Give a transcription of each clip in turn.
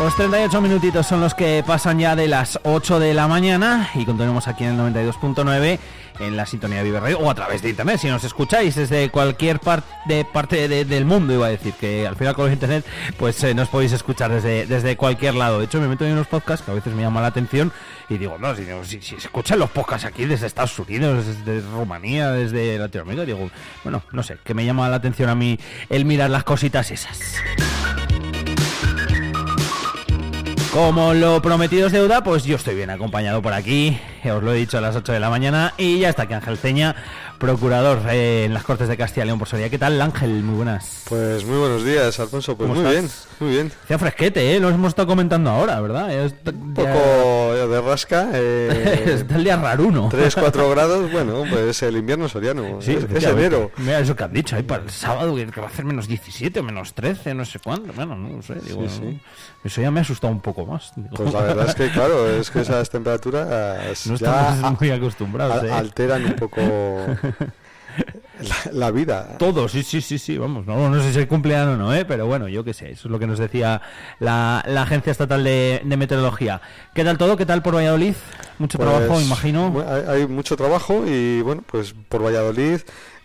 Pues 38 minutitos son los que pasan ya de las 8 de la mañana y continuamos aquí en el 92.9 en la sintonía de Vive o a través de internet. Si nos escucháis desde cualquier de parte del mundo, iba a decir que al final con internet pues eh, nos podéis escuchar desde, desde cualquier lado. De hecho, me meto en unos podcasts que a veces me llaman la atención y digo, no, si, si, si escuchan los podcasts aquí desde Estados Unidos, desde Rumanía, desde Latinoamérica, digo, bueno, no sé, que me llama la atención a mí el mirar las cositas esas. Como lo prometido es deuda, pues yo estoy bien acompañado por aquí, os lo he dicho a las 8 de la mañana, y ya está aquí Ángel Ceña, procurador eh, en las Cortes de Castilla y León por Soria. ¿Qué tal, Ángel? Muy buenas. Pues muy buenos días, Alfonso. Pues muy bien, muy bien. Hacía fresquete, ¿eh? Lo hemos estado comentando ahora, ¿verdad? Un poco rasca. Eh, Está el día raruno. 3, 4 grados, bueno, pues el invierno soriano. Sí, es, enero. Mira eso que han dicho, ahí para el sábado que va a hacer menos 17 o menos 13, no sé cuánto. Bueno, no sé, digo, eso ya me ha asustado un poco más. Pues la verdad es que, claro, es que esas temperaturas no estamos muy acostumbrados. ¿eh? Alteran un poco la, vida. Todo, sí, sí, sí, sí, vamos, no, no sé si es cumpleaños o no, ¿eh? pero bueno, yo qué sé, eso es lo que nos decía la, la Agencia Estatal de, Meteorología. ¿Qué tal todo? ¿Qué tal por Valladolid? Mucho pues, trabajo, imagino. hay, mucho trabajo y bueno, pues por Valladolid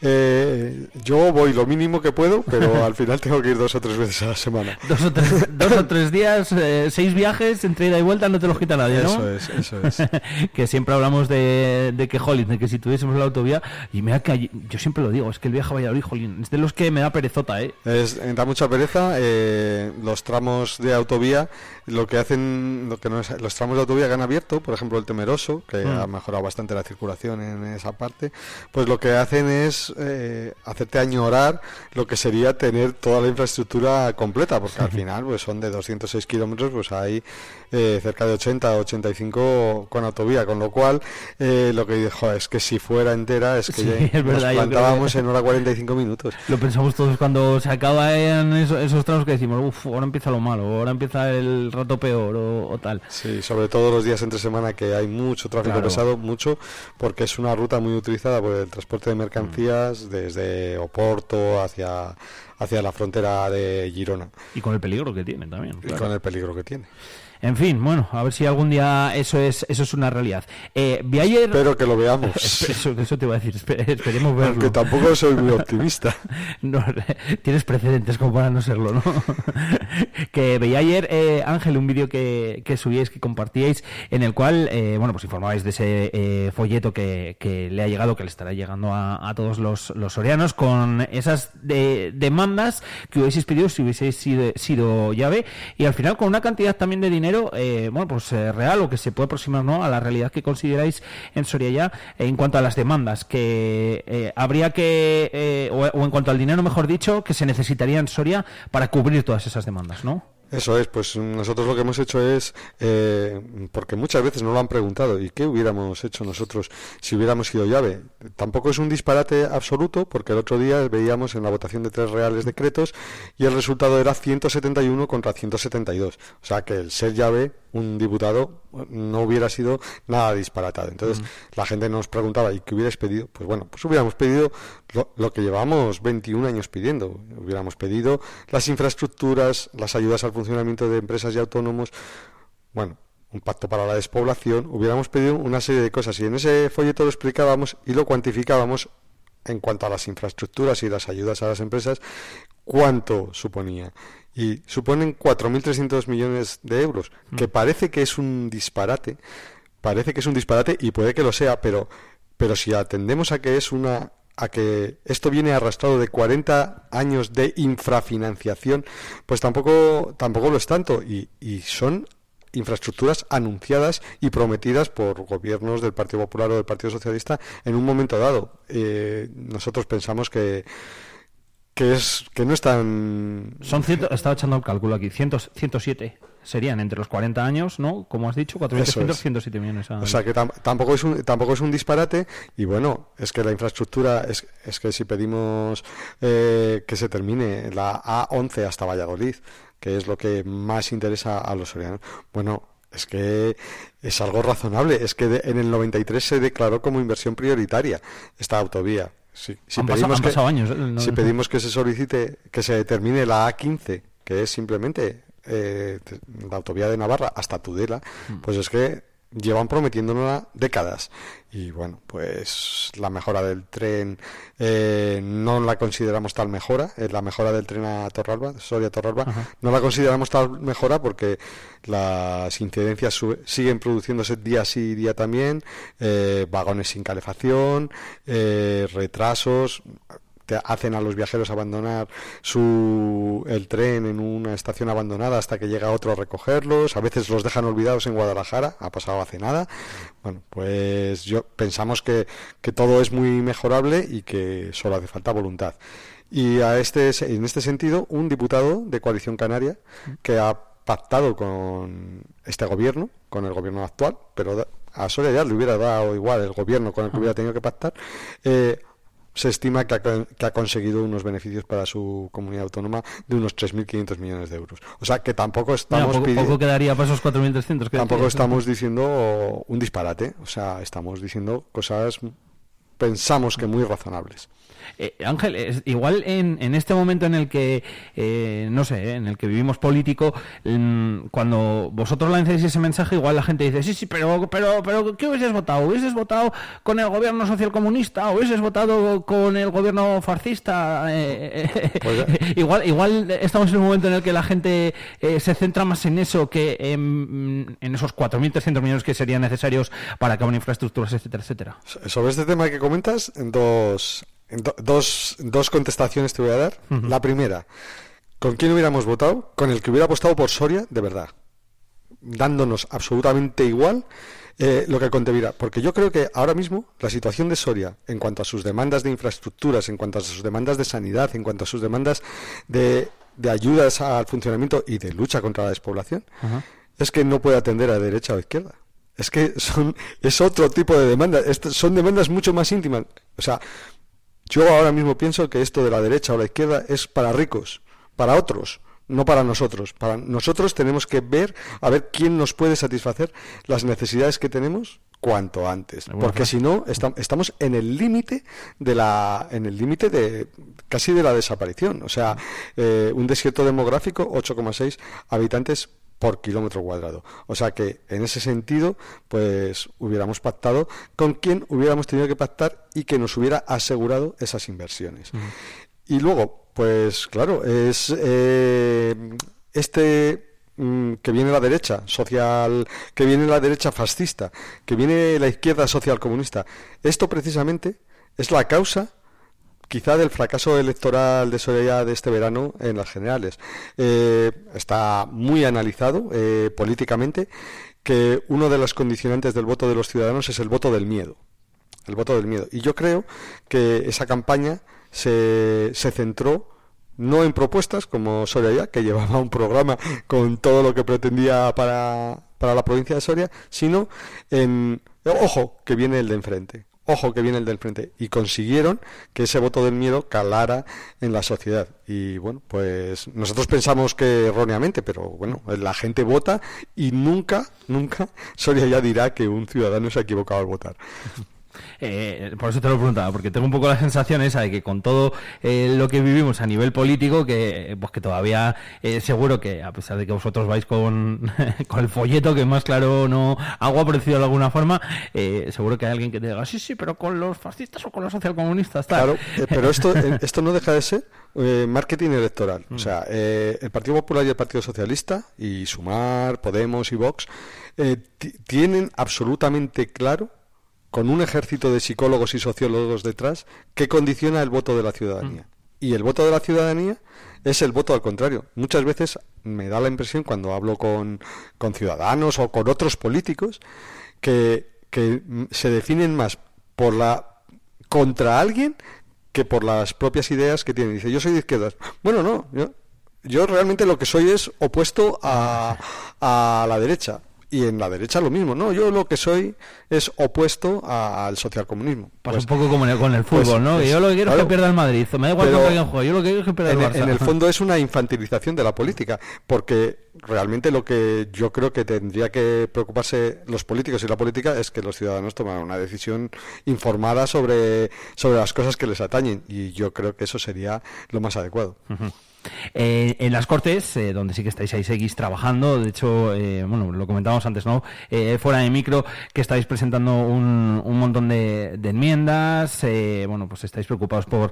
eh, yo voy lo mínimo que puedo, pero al final tengo que ir dos o tres veces a la semana. Dos o tres, dos o tres días, eh, seis viajes entre ida y vuelta, no te los quita nadie, ¿no? Eso es, eso es. que siempre hablamos de, de que, jolín, de que si tuviésemos la autovía, y me que yo siempre lo digo, es que el viaje a Valladolid, jolín, es de los que me da perezota, ¿eh? Es, da mucha pereza, eh, los tramos de autovía, lo que hacen, lo que no es, los tramos de autovía que han abierto, por ejemplo el Temeroso, que mm. ha mejorado bastante la circulación en esa parte, pues lo que hacen es eh, hacerte añorar lo que sería tener toda la infraestructura completa, porque al final pues son de 206 kilómetros, pues hay eh, cerca de 80 85 con autovía, con lo cual eh, lo que dijo es que si fuera entera es que nos plantábamos en hora 45 minutos. Lo pensamos todos cuando se acaban esos, esos tramos que decimos, uff, ahora empieza lo malo, ahora empieza el rato peor o, tal. Sí, sobre todo los días entre semana que hay mucho tráfico pesado, mucho, porque es una ruta muy utilizada por el transporte de mercancías desde Oporto hacia, hacia la frontera de Girona. Y con el peligro que tiene también. Y con el peligro que tiene. En fin, bueno, a ver si algún día eso es eso es una realidad. Eh, vi ayer... Espero que lo veamos. eso, te iba a decir, esperemos verlo. Aunque tampoco soy muy optimista. no, tienes precedentes como para no serlo, ¿no? que veía ayer, eh, Ángel, un vídeo que, que subíais, que compartíais, en el cual, eh, bueno, pues informabais de ese eh, folleto que, que, le ha llegado, que le estará llegando a, a todos los, los sorianos, con esas de, demandas que hubieseis pedido si hubieseis sido, sido llave, y al final con una cantidad también de dinero eh, bueno, pues eh, real o que se puede aproximar ¿no? a la realidad que consideráis en Soria ya en cuanto a las demandas que eh, habría que, o, o en cuanto al dinero, mejor dicho, que se necesitaría en Soria para cubrir todas esas demandas, ¿no? Eso es, pues nosotros lo que hemos hecho es, eh, porque muchas veces nos lo han preguntado, ¿y qué hubiéramos hecho nosotros si hubiéramos sido llave? Tampoco es un disparate absoluto, porque el otro día veíamos en la votación de tres reales decretos y el resultado era 171 contra 172. O sea que el ser llave un diputado no hubiera sido nada disparatado. Entonces la gente nos preguntaba, ¿y qué hubierais pedido? Pues bueno, pues hubiéramos pedido lo, que llevamos 21 años pidiendo. Hubiéramos pedido las infraestructuras, las ayudas al funcionamiento de empresas y autónomos, bueno, un pacto para la despoblación, hubiéramos pedido una serie de cosas y en ese folleto lo explicábamos y lo cuantificábamos en cuanto a las infraestructuras y las ayudas a las empresas, cuánto suponía y suponen 4.300 millones de euros, mm. que parece que es un disparate, parece que es un disparate y puede que lo sea, pero, pero si atendemos a que es una a que esto viene arrastrado de 40 años de infrafinanciación, pues tampoco, tampoco lo es tanto. Y, y son infraestructuras anunciadas y prometidas por gobiernos del Partido Popular o del Partido Socialista en un momento dado. Eh, nosotros pensamos que que es que no están son ciento, estaba echando el cálculo aquí 107 serían entre los 40 años no como has dicho 400 107 millones o sea que tampoco es un tampoco es un disparate y bueno es que la infraestructura es, es que si pedimos eh, que se termine la A11 hasta Valladolid que es lo que más interesa a los sorianos bueno es que es algo razonable. Es que en el 93 se declaró como inversión prioritaria esta autovía. Si, pedimos que, años. Si pedimos que se solicite, que se determine la A15, que es simplemente eh, la autovía de Navarra hasta Tudela, mm. pues es que llevan prometiéndonos décadas. Y bueno, pues la mejora del tren eh, no la consideramos tal mejora, eh, la mejora del tren a Torralba, Soria Torralba, no la consideramos tal mejora porque las incidencias siguen produciéndose día sí día también, eh, vagones sin calefacción, retrasos, hacen a los viajeros abandonar su, el tren en una estación abandonada hasta que llega otro a recogerlos, a veces los dejan olvidados en Guadalajara, ha pasado hace nada. Bueno, pues yo pensamos que, que todo es muy mejorable y que solo hace falta voluntad. Y a este, en este sentido, un diputado de Coalición Canaria que ha pactado con este gobierno, con el gobierno actual, pero a ya le hubiera dado igual el gobierno con el que hubiera tenido que pactar, eh, se estima que ha, conseguido unos beneficios para su comunidad autónoma de unos 3.500 millones de euros. O sea que tampoco estamos poco, quedaría para esos 4.300. Tampoco estamos diciendo un disparate. O sea, estamos diciendo cosas, pensamos que muy razonables. Eh, Ángel, igual en, en, este momento en el que, eh, no sé, en el que vivimos político, cuando vosotros lancéis ese mensaje, igual la gente dice, sí, sí, pero, pero, pero, ¿qué hubieses votado? ¿Hubieses votado con el gobierno socialcomunista? ¿O hubieses votado con el gobierno fascista? Eh, pues igual, igual estamos en un momento en el que la gente se centra más en eso que en, en esos 4.300 millones que serían necesarios para acabar infraestructuras, etcétera, etcétera. Sobre este tema que comentas, en dos dos, dos contestaciones te voy a dar. La primera, ¿con quién hubiéramos votado? Con el que hubiera apostado por Soria, de verdad. Dándonos absolutamente igual eh, lo que Contevira. Porque yo creo que ahora mismo la situación de Soria, en cuanto a sus demandas de infraestructuras, en cuanto a sus demandas de sanidad, en cuanto a sus demandas de, de ayudas al funcionamiento y de lucha contra la despoblación, es que no puede atender a derecha o izquierda. Es que son, es otro tipo de demandas. son demandas mucho más íntimas. O sea, yo ahora mismo pienso que esto de la derecha o la izquierda es para ricos, para otros, no para nosotros. Para nosotros tenemos que ver a ver quién nos puede satisfacer las necesidades que tenemos cuanto antes, porque si no estamos en el límite de la en el límite de casi de la desaparición, o sea, eh, un desierto demográfico 8,6 habitantes por kilómetro cuadrado. O sea que en ese sentido, pues hubiéramos pactado con quien hubiéramos tenido que pactar y que nos hubiera asegurado esas inversiones. Y luego, pues claro, es eh, este mm, que viene la derecha social, que viene la derecha fascista, que viene la izquierda social comunista. Esto precisamente es la causa quizá del fracaso electoral de Soria de este verano en las generales. Eh, está muy analizado eh, políticamente que uno de los condicionantes del voto de los ciudadanos es el voto del miedo. El voto del miedo. Y yo creo que esa campaña se, se centró no en propuestas como Soria ya, que llevaba un programa con todo lo que pretendía para, para la provincia de Soria, sino en, ojo, que viene el de enfrente ojo que viene el del frente, y consiguieron que ese voto del miedo calara en la sociedad. Y bueno, pues nosotros pensamos que erróneamente, pero bueno, la gente vota y nunca, nunca Soria ya dirá que un ciudadano se ha equivocado al votar. Eh, por eso te lo preguntaba, porque tengo un poco la sensación esa de que con todo eh, lo que vivimos a nivel político, que pues que todavía eh, seguro que, a pesar de que vosotros vais con, con el folleto, que más claro no agua parecido de alguna forma, eh, seguro que hay alguien que te diga, sí, sí, pero con los fascistas o con los socialcomunistas. Claro, pero esto, esto no deja de ser marketing electoral. O sea, el Partido Popular y el Partido Socialista, y Sumar, Podemos y Vox, tienen absolutamente claro con un ejército de psicólogos y sociólogos detrás que condiciona el voto de la ciudadanía. Mm. Y el voto de la ciudadanía es el voto al contrario. Muchas veces me da la impresión cuando hablo con, ciudadanos o con otros políticos que, se definen más por la contra alguien que por las propias ideas que tienen. Dice, yo soy de izquierdas. Bueno, no, yo, yo realmente lo que soy es opuesto a, a la derecha y en la derecha lo mismo, ¿no? Yo lo que soy es opuesto al socialcomunismo. Pasa un poco como con el pues, fútbol, ¿no? yo lo que quiero es que pierda el Madrid, me da igual que alguien juegue, yo lo que quiero es que pierda el Barça. En el fondo es una infantilización de la política, porque realmente lo que yo creo que tendría que preocuparse los políticos y la política es que los ciudadanos tomen una decisión informada sobre, sobre las cosas que les atañen, y yo creo que eso sería lo más adecuado. Eh, en las Cortes, eh, donde sí que estáis ahí, seguís trabajando, de hecho, eh, bueno, lo comentábamos antes, ¿no? fuera de micro, que estáis presentando un, un montón de, enmiendas, bueno, pues estáis preocupados por,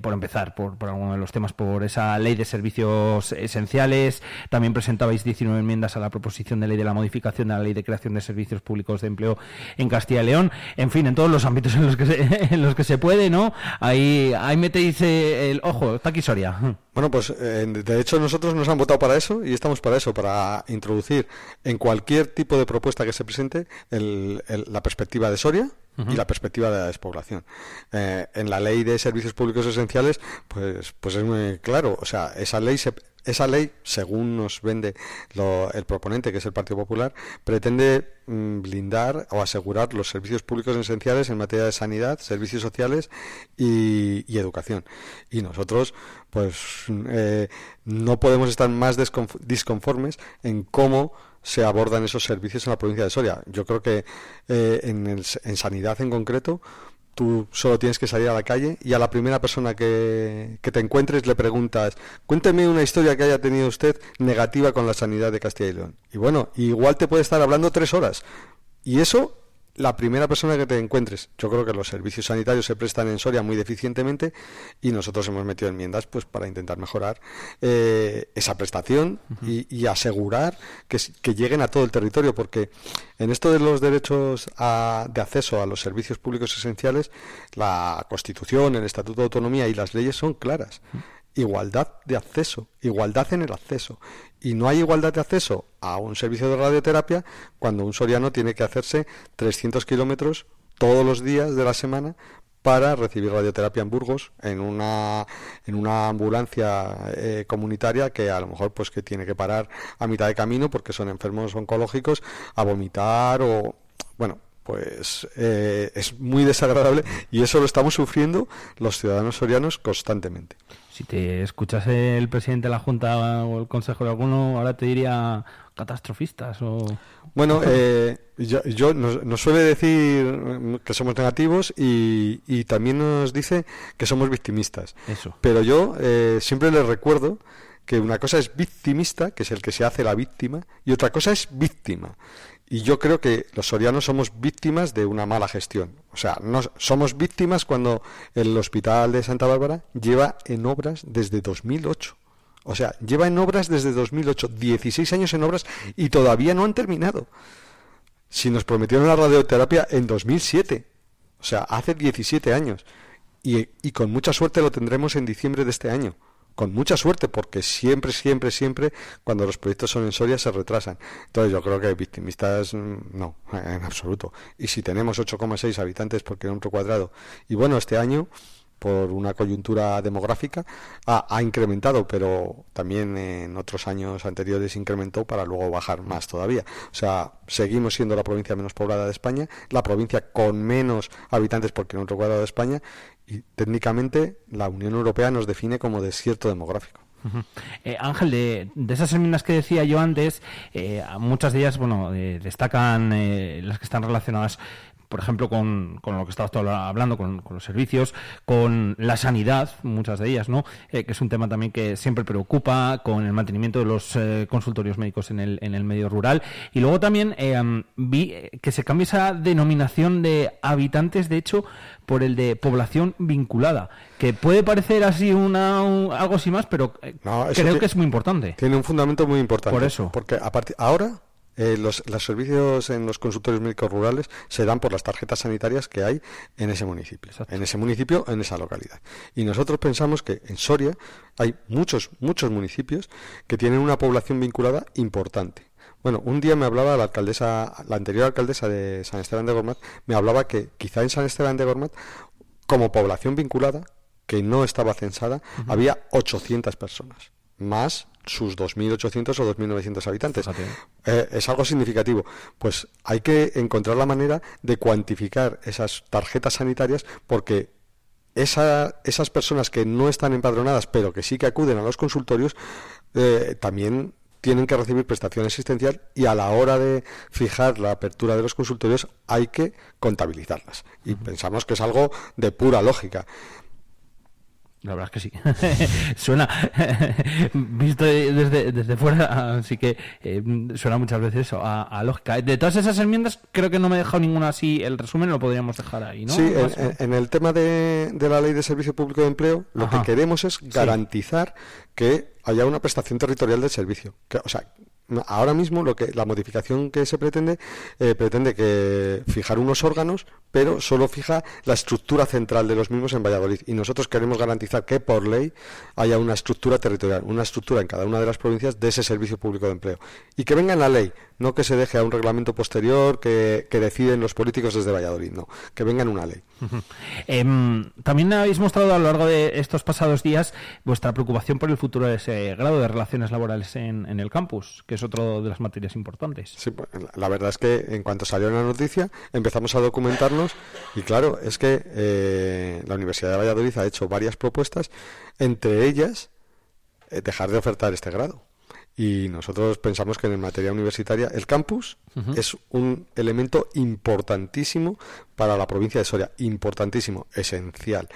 por empezar, por, por alguno de los temas, por esa ley de servicios esenciales, también presentabais 19 enmiendas a la proposición de ley de la modificación de la ley de creación de servicios públicos de empleo en Castilla y León, en fin, en todos los ámbitos en los que se, en los que se puede, ¿no? Ahí, ahí metéis el ojo, está aquí Soria. Bueno, pues eh, de hecho nosotros nos han votado para eso y estamos para eso, para introducir en cualquier tipo de propuesta que se presente la perspectiva de Soria y la perspectiva de la despoblación. Eh, en la ley de servicios públicos esenciales, pues, pues es muy claro, o sea, esa ley se, esa ley, según nos vende el proponente, que es el Partido Popular, pretende mm, blindar o asegurar los servicios públicos esenciales en materia de sanidad, servicios sociales y, educación. Y nosotros, pues, eh, no podemos estar más disconformes en cómo se abordan esos servicios en la provincia de Soria. Yo creo que eh, en, en sanidad en concreto, Tú solo tienes que salir a la calle y a la primera persona que, te encuentres le preguntas, cuénteme una historia que haya tenido usted negativa con la sanidad de Castilla y León. Y bueno, igual te puede estar hablando tres horas. Y eso la primera persona que te encuentres. Yo creo que los servicios sanitarios se prestan en Soria muy deficientemente y nosotros hemos metido enmiendas pues para intentar mejorar eh, esa prestación y, asegurar que, lleguen a todo el territorio, porque en esto de los derechos de acceso a los servicios públicos esenciales, la Constitución, el Estatuto de Autonomía y las leyes son claras igualdad de acceso, igualdad en el acceso. Y no hay igualdad de acceso a un servicio de radioterapia cuando un soriano tiene que hacerse 300 kilómetros todos los días de la semana para recibir radioterapia en Burgos en una en una ambulancia eh, comunitaria que a lo mejor pues que tiene que parar a mitad de camino porque son enfermos oncológicos a vomitar o bueno pues eh, es muy desagradable y eso lo estamos sufriendo los ciudadanos sorianos constantemente. Si te escuchas el presidente de la Junta o el Consejo de alguno, ahora te diría catastrofistas o... Bueno, eh, yo, nos, suele decir que somos negativos y, también nos dice que somos victimistas. Eso. Pero yo eh, siempre les recuerdo que una cosa es victimista, que es el que se hace la víctima, y otra cosa es víctima. Y yo creo que los sorianos somos víctimas de una mala gestión. O sea, no, somos víctimas cuando el hospital de Santa Bárbara lleva en obras desde 2008. O sea, lleva en obras desde 2008, 16 años en obras y todavía no han terminado. Si nos prometieron la radioterapia en 2007, o sea, hace 17 años, y, y con mucha suerte lo tendremos en diciembre de este año con mucha suerte, porque siempre, siempre, siempre, cuando los proyectos son en Soria, se retrasan. Entonces yo creo que victimistas, mm, no, en absoluto. Y si tenemos 8,6 habitantes por kilómetro cuadrado, y bueno, este año por una coyuntura demográfica, ha, incrementado, pero también en otros años anteriores incrementó para luego bajar más todavía. O sea, seguimos siendo la provincia menos poblada de España, la provincia con menos habitantes por kilómetro cuadrado de España, y técnicamente la Unión Europea nos define como desierto demográfico. Eh, Ángel, de, esas enmiendas que decía yo antes, eh, muchas de ellas, bueno, eh, destacan las que están relacionadas por ejemplo, con, con lo que estabas hablando, con, los servicios, con la sanidad, muchas de ellas, ¿no? Eh, que es un tema también que siempre preocupa, con el mantenimiento de los eh, consultorios médicos en el, en el medio rural. Y luego también eh, vi que se cambia esa denominación de habitantes, de hecho, por el de población vinculada, que puede parecer así una algo así más, pero creo que es muy importante. Tiene un fundamento muy importante. Por eso. Porque a ahora eh, los, servicios en los consultorios médicos rurales se dan por las tarjetas sanitarias que hay en ese municipio, en ese municipio, en esa localidad. Y nosotros pensamos que en Soria hay muchos, muchos municipios que tienen una población vinculada importante. Bueno, un día me hablaba la alcaldesa, la anterior alcaldesa de San Esteban de Gormat, me hablaba que quizá en San Esteban de Gormat, como población vinculada, que no estaba censada, había 800 personas, más sus 2.800 o 2.900 habitantes. Eh, es algo significativo. Pues hay que encontrar la manera de cuantificar esas tarjetas sanitarias porque esas personas que no están empadronadas pero que sí que acuden a los consultorios eh, también tienen que recibir prestación asistencial y a la hora de fijar la apertura de los consultorios hay que contabilizarlas. Y pensamos que es algo de pura lógica. La verdad es que sí. suena, visto desde, desde fuera, así que eh, suena muchas veces eso, a, lógica. De todas esas enmiendas, creo que no me he dejado ninguna así. El resumen lo podríamos dejar ahí, ¿no? Sí, en, el tema de, de, la ley de servicio público de empleo, lo que queremos es garantizar que haya una prestación territorial del servicio. Que, o sea, ahora mismo la modificación que se pretende eh, pretende fijar unos órganos pero solo fija la estructura central de los mismos en Valladolid. Y nosotros queremos garantizar que por ley haya una estructura territorial una estructura en cada una de las provincias de ese servicio público de empleo. Y que venga en la ley no que se deje a un reglamento posterior que, deciden los políticos desde Valladolid no que venga en una ley. Em, también habéis mostrado a lo largo de estos pasados días vuestra preocupación por el futuro de ese grado de relaciones laborales en, en el campus que es otro de las materias importantes. Sí, pues, la verdad es que en cuanto salió la noticia empezamos a documentarnos y claro, es que eh, la Universidad de Valladolid ha hecho varias propuestas, entre ellas eh, dejar de ofertar este grado. Y nosotros pensamos que en materia universitaria el campus es un elemento importantísimo para la provincia de Soria, importantísimo, esencial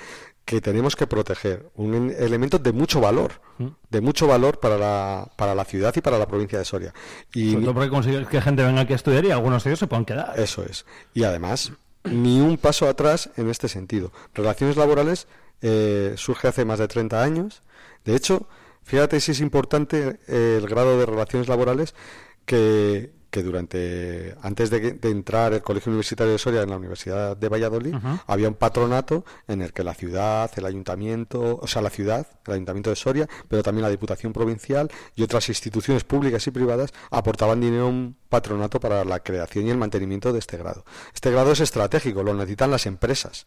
que tenemos que proteger, un elemento de mucho valor, mm. de mucho valor para la, para la ciudad y para la provincia de Soria. Y Sobre todo porque conseguir que gente venga aquí a estudiar y algunos de ellos se puedan quedar. Eso es. Y además, ni un paso atrás en este sentido. Relaciones laborales eh, surge hace más de 30 años. De hecho, fíjate si es importante eh, el grado de relaciones laborales que, que durante antes de, entrar el Colegio Universitario de Soria en la Universidad de Valladolid había un patronato en el que la ciudad, el ayuntamiento, o sea, la ciudad, el ayuntamiento de Soria, pero también la Diputación Provincial y otras instituciones públicas y privadas aportaban dinero a un patronato para la creación y el mantenimiento de este grado. Este grado es estratégico, lo necesitan las empresas.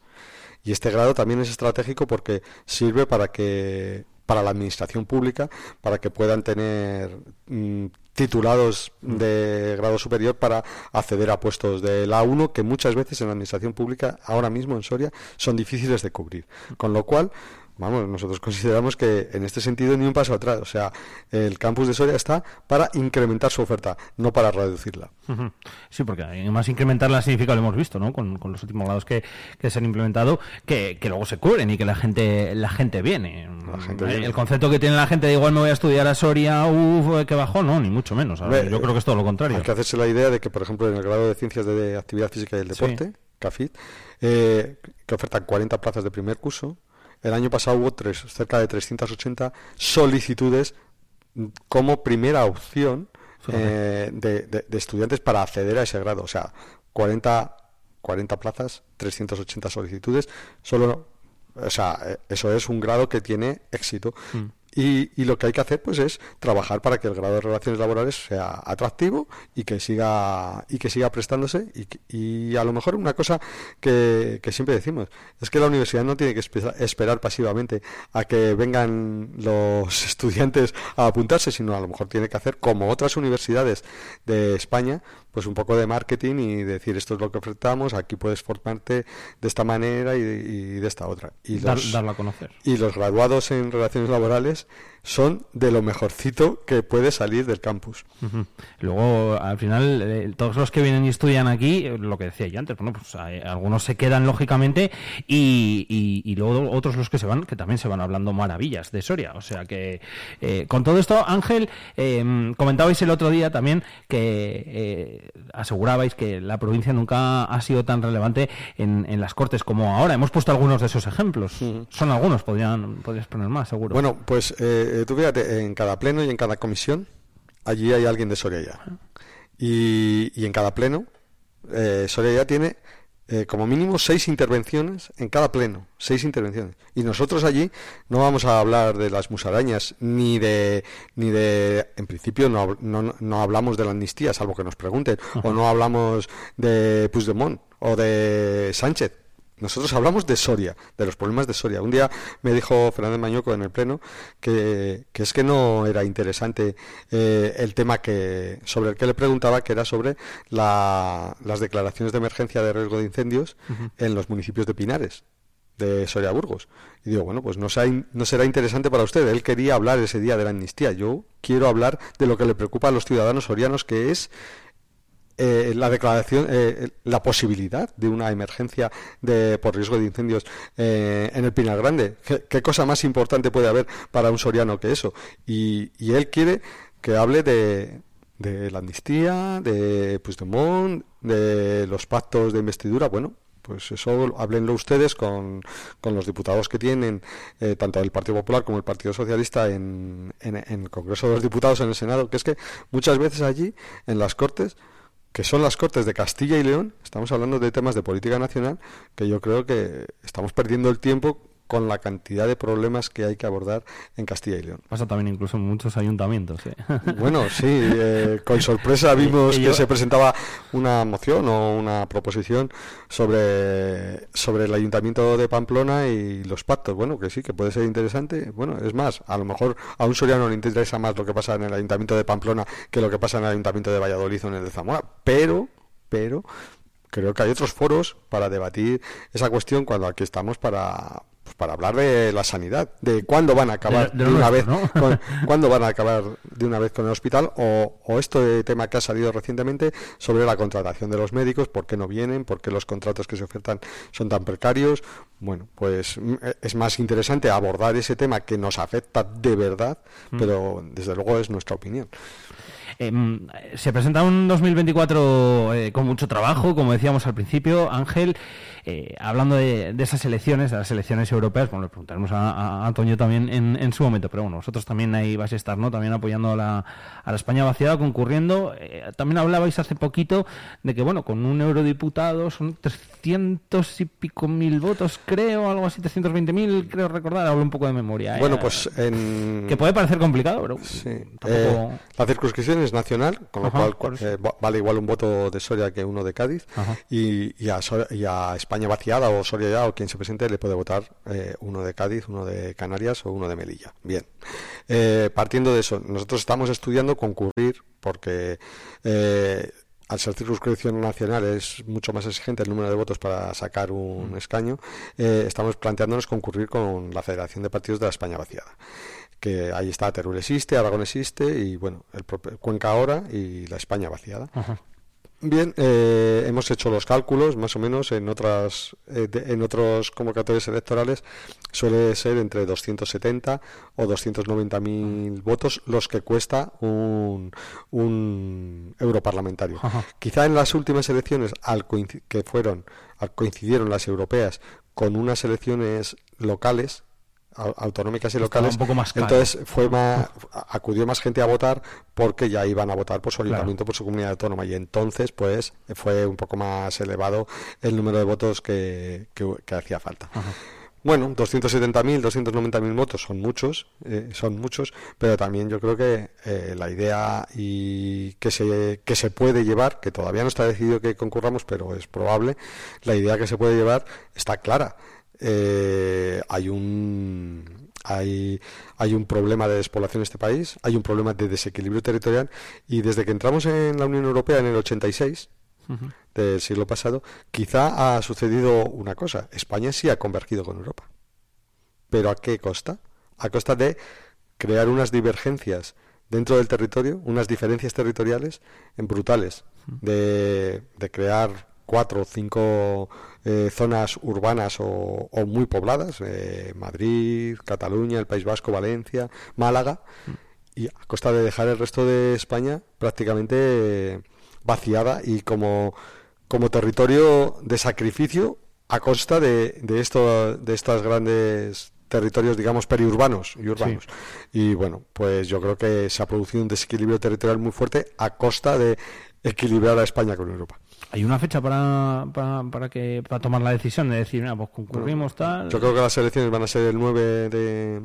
Y este grado también es estratégico porque sirve para que para la administración pública, para que puedan tener mm, titulados mm. de grado superior para acceder a puestos de la 1 que muchas veces en la administración pública ahora mismo en Soria son difíciles de cubrir. Con lo cual, vamos, nosotros consideramos que en este sentido ni un paso atrás. O sea, el campus de Soria está para incrementar su oferta, no para reducirla. Sí, porque además incrementarla significa, lo hemos visto, ¿no? Con, los últimos grados que, se han implementado, que, luego se cubren y que la gente la gente viene. el concepto que tiene la gente de igual me voy a estudiar a Soria, uff, que bajó, no, ni mucho menos. yo creo que es todo lo contrario. Hay que hacerse la idea de que, por ejemplo, en el grado de Ciencias de Actividad Física y el Deporte, CAFIT, eh, que ofertan 40 plazas de primer curso, el año pasado hubo tres, cerca de 380 solicitudes como primera opción eh, de, estudiantes para acceder a ese grado. O sea, 40, 40 plazas, 380 solicitudes. Solo, o sea, eh, eso es un grado que tiene éxito. Mm. Y, lo que hay que hacer pues es trabajar para que el grado de relaciones laborales sea atractivo y que siga y que siga prestándose y, y a lo mejor una cosa que, siempre decimos es que la universidad no tiene que esperar pasivamente a que vengan los estudiantes a apuntarse sino a lo mejor tiene que hacer como otras universidades de España pues un poco de marketing y decir esto es lo que ofertamos, aquí puedes formarte de esta manera y, de esta otra. Y los, a conocer. Y los graduados en relaciones laborales son de lo mejorcito que puede salir del campus. Luego, al final, eh, todos los que vienen y estudian aquí, eh, lo que decía yo antes, bueno, pues eh, algunos se quedan lógicamente y, y, luego otros los que se van, que también se van hablando maravillas de Soria. O sea que, con todo esto, Ángel, comentabais el otro día también que asegurabais que la provincia nunca ha sido tan relevante en, en las Cortes como ahora. Hemos puesto algunos de esos ejemplos. Son algunos, podrían, podrías poner más, seguro. Bueno, pues eh, tú fíjate, en cada pleno y en cada comisión, allí hay alguien de Soria ya. Y, y en cada pleno, eh, Soria ya tiene eh, como mínimo seis intervenciones en cada pleno, seis intervenciones. Y nosotros allí no vamos a hablar de las musarañas, ni de, ni de, en principio no, no, no hablamos de la amnistía, salvo que nos pregunten, o no hablamos de Puigdemont o de Sánchez nosotros hablamos de Soria, de los problemas de Soria. Un día me dijo Fernández Mañoco en el Pleno que, es que no era interesante eh, el tema que sobre el que le preguntaba, que era sobre las declaraciones de emergencia de riesgo de incendios en los municipios de Pinares de Soria Burgos. Y digo, bueno, pues no, no será interesante para usted. Él quería hablar ese día de la amnistía. Yo quiero hablar de lo que le preocupa a los ciudadanos sorianos, que es eh, la declaración, eh, la posibilidad de una emergencia de, por riesgo de incendios eh, en el Pinar Grande. ¿Qué, cosa más importante puede haber para un soriano que eso? Y, y él quiere que hable de, de la amnistía, de Puigdemont, de los pactos de investidura. Bueno, pues eso háblenlo ustedes con, con los diputados que tienen, eh, tanto el Partido Popular como el Partido Socialista, en, en, en, el Congreso de los Diputados, en el Senado, que es que muchas veces allí, en las Cortes, que son las Cortes de Castilla y León, estamos hablando de temas de política nacional, que yo creo que estamos perdiendo el tiempo con la cantidad de problemas que hay que abordar en Castilla y León. Pasa también incluso en muchos ayuntamientos. ¿eh? Bueno, sí, eh, con sorpresa vimos que se presentaba una moción o una proposición sobre, sobre el ayuntamiento de Pamplona y los pactos. Bueno, que sí, que puede ser interesante. Bueno, es más, a lo mejor a un soriano le interesa más lo que pasa en el ayuntamiento de Pamplona que lo que pasa en el ayuntamiento de Valladolid o en el de Zamora. Pero, pero creo que hay otros foros para debatir esa cuestión cuando aquí estamos para, para hablar de la sanidad, de cuándo van a acabar de, una vez, con, cuándo van a acabar de una vez con el hospital, o, o este tema que ha salido recientemente sobre la contratación de los médicos, por qué no vienen, por qué los contratos que se ofertan son tan precarios. Bueno, pues mm, es más interesante abordar ese tema que nos afecta de verdad, mm. pero desde luego es nuestra opinión. Em, se presenta un 2024 eh, con mucho trabajo, como decíamos al principio, Ángel. Eh, hablando de, esas elecciones, de las elecciones europeas, bueno, le preguntaremos a, Antonio también en, su momento, pero bueno, vosotros también ahí vais a estar, ¿no? También apoyando a la, a la España vaciada, concurriendo. Eh, también hablabais hace poquito de que, bueno, con un eurodiputado son 300 y pico mil votos, creo, algo así, 320 mil, creo recordar, hablo un poco de memoria. ¿eh? Bueno, pues en... Que puede parecer complicado, pero... Sí. la circunscripción es nacional, con lo cual vale igual un voto de Soria que uno de Cádiz, y, y, a, y a España vaciada o Soria ya o quien se presente le puede votar eh, uno de Cádiz, uno de Canarias o uno de Melilla. Bien, eh, partiendo de eso, nosotros estamos estudiando concurrir porque eh, al ser circunscripción nacional es mucho más exigente el número de votos para sacar un mm. escaño, estamos planteándonos concurrir con la Federación de Partidos de la España Vaciada que ahí está Teruel existe, Aragón existe y bueno, el Cuenca ahora y la España vaciada. Bien, eh, hemos hecho los cálculos, más o menos, en otras eh, en otros convocatorios electorales suele ser entre 270 o 290 mil votos los que cuesta un, un europarlamentario. Quizá en las últimas elecciones, al que fueron, al coincidieron las europeas con unas elecciones locales, autonómicas y locales. entonces fue más, acudió más gente a votar porque ya iban a votar por su ayuntamiento, por su comunidad autónoma. Y entonces, pues, fue un poco más elevado el número de votos que, que, hacía falta. Bueno, 270.000, 290.000 votos son muchos, eh, son muchos, pero también yo creo que eh, la idea y que se, que se puede llevar, que todavía no está decidido que concurramos, pero es probable, la idea que se puede llevar está clara eh, hay un hay, hay un problema de despoblación en este país, hay un problema de desequilibrio territorial y desde que entramos en la Unión Europea en el 86 del siglo pasado, quizá ha sucedido una cosa, España sí ha convergido con Europa. Pero ¿a qué costa? A costa de crear unas divergencias dentro del territorio, unas diferencias territoriales en brutales, de, de crear cuatro o cinco eh, zonas urbanas o, muy pobladas, eh, Madrid, Cataluña, el País Vasco, Valencia, Málaga, y a costa de dejar el resto de España prácticamente eh, vaciada y como, como territorio de sacrificio a costa de, de, esto, de estas grandes territorios, digamos, periurbanos y urbanos. Y bueno, pues yo creo que se ha producido un desequilibrio territorial muy fuerte a costa de equilibrar a España con Europa. ¿Hay una fecha para, para, para, que, para tomar la decisión de decir, mira, pues concurrimos tal? Yo creo que las elecciones van a ser el 9 de,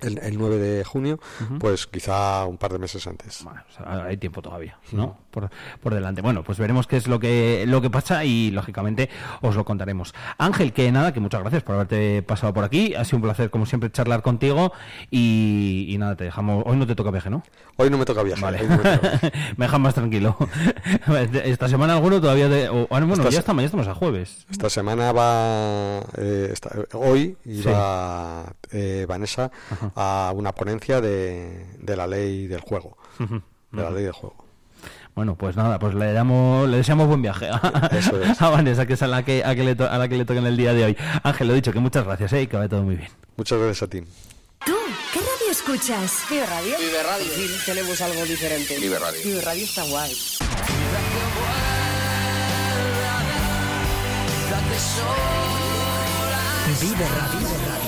el, 9 de junio, pues quizá un par de meses antes. Bueno, hay tiempo todavía, ¿no? Por, por, delante. Bueno, pues veremos qué es lo que lo que pasa y lógicamente os lo contaremos. Ángel, que nada, que muchas gracias por haberte pasado por aquí. Ha sido un placer, como siempre, charlar contigo y, nada, te dejamos. Hoy no te toca viaje, ¿no? Hoy no me toca viaje. Vale. Me, dejan más tranquilo. Esta semana alguno todavía de, ah, bueno, ya, estamos, ya estamos a jueves. Esta semana va eh, hoy iba eh, Vanessa a una ponencia de, de la ley del juego. De la ley del juego. Bueno, pues nada, pues le damos, le deseamos buen viaje a, Eso es. a Vanessa, que es a la que, a, que le to- a la que le toca en el día de hoy. Ángel, lo he dicho, que muchas gracias, ¿eh? y que vaya todo muy bien. Muchas gracias a ti. ¿Tú qué radio escuchas? Vive Radio. Vive Radio. tenemos algo diferente. Vive Radio. Vive Radio está guay. Vive Radio.